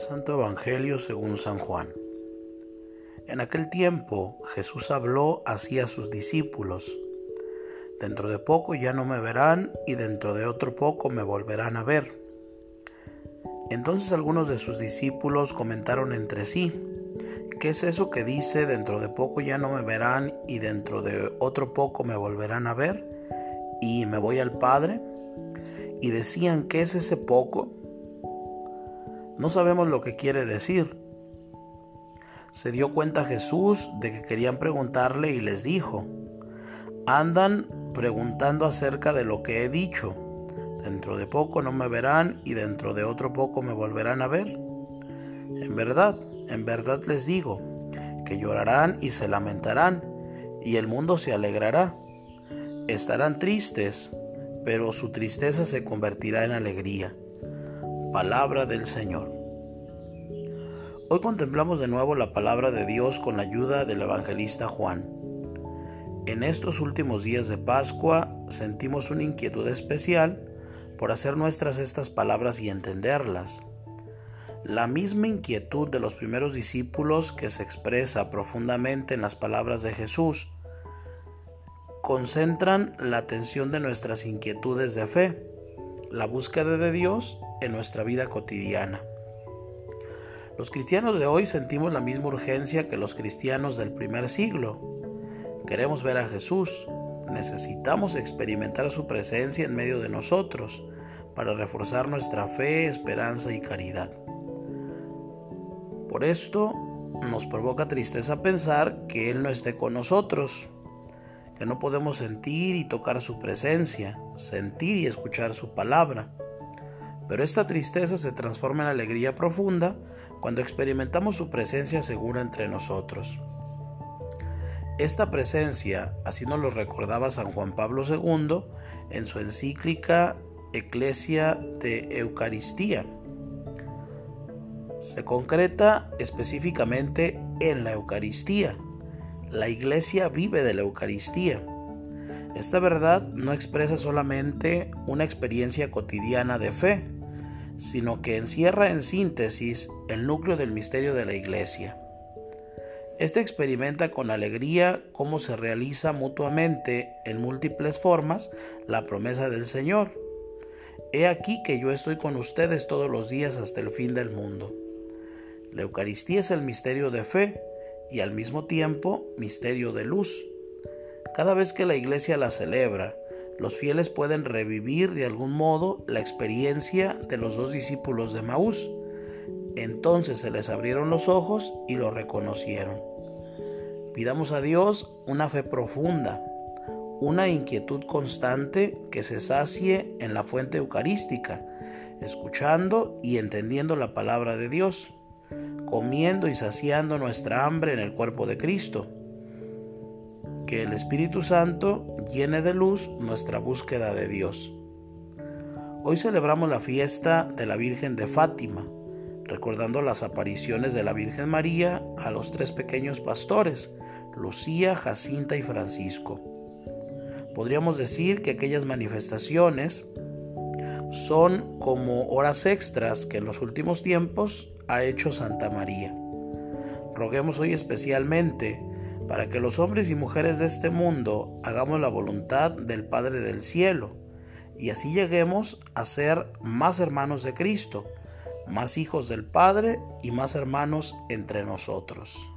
Santo Evangelio según San Juan. En aquel tiempo Jesús habló así a sus discípulos. Dentro de poco ya no me verán y dentro de otro poco me volverán a ver. Entonces algunos de sus discípulos comentaron entre sí, ¿qué es eso que dice dentro de poco ya no me verán y dentro de otro poco me volverán a ver? ¿Y me voy al Padre? Y decían, ¿qué es ese poco? No sabemos lo que quiere decir. Se dio cuenta Jesús de que querían preguntarle y les dijo, andan preguntando acerca de lo que he dicho. Dentro de poco no me verán y dentro de otro poco me volverán a ver. En verdad, en verdad les digo, que llorarán y se lamentarán, y el mundo se alegrará. Estarán tristes, pero su tristeza se convertirá en alegría. Palabra del Señor. Hoy contemplamos de nuevo la palabra de Dios con la ayuda del evangelista Juan. En estos últimos días de Pascua sentimos una inquietud especial por hacer nuestras estas palabras y entenderlas. La misma inquietud de los primeros discípulos que se expresa profundamente en las palabras de Jesús concentran la atención de nuestras inquietudes de fe, la búsqueda de Dios en nuestra vida cotidiana. Los cristianos de hoy sentimos la misma urgencia que los cristianos del primer siglo. Queremos ver a Jesús, necesitamos experimentar su presencia en medio de nosotros para reforzar nuestra fe, esperanza y caridad. Por esto nos provoca tristeza pensar que Él no esté con nosotros, que no podemos sentir y tocar su presencia, sentir y escuchar su palabra. Pero esta tristeza se transforma en alegría profunda cuando experimentamos su presencia segura entre nosotros. Esta presencia, así nos lo recordaba San Juan Pablo II en su encíclica Eclesia de Eucaristía, se concreta específicamente en la Eucaristía. La Iglesia vive de la Eucaristía. Esta verdad no expresa solamente una experiencia cotidiana de fe, sino que encierra en síntesis el núcleo del misterio de la Iglesia. Este experimenta con alegría cómo se realiza mutuamente en múltiples formas la promesa del Señor. He aquí que yo estoy con ustedes todos los días hasta el fin del mundo. La Eucaristía es el misterio de fe y al mismo tiempo misterio de luz. Cada vez que la Iglesia la celebra, los fieles pueden revivir de algún modo la experiencia de los dos discípulos de Maús. Entonces se les abrieron los ojos y lo reconocieron. Pidamos a Dios una fe profunda, una inquietud constante que se sacie en la fuente eucarística, escuchando y entendiendo la palabra de Dios, comiendo y saciando nuestra hambre en el cuerpo de Cristo que el Espíritu Santo llene de luz nuestra búsqueda de Dios. Hoy celebramos la fiesta de la Virgen de Fátima, recordando las apariciones de la Virgen María a los tres pequeños pastores, Lucía, Jacinta y Francisco. Podríamos decir que aquellas manifestaciones son como horas extras que en los últimos tiempos ha hecho Santa María. Roguemos hoy especialmente para que los hombres y mujeres de este mundo hagamos la voluntad del Padre del Cielo y así lleguemos a ser más hermanos de Cristo, más hijos del Padre y más hermanos entre nosotros.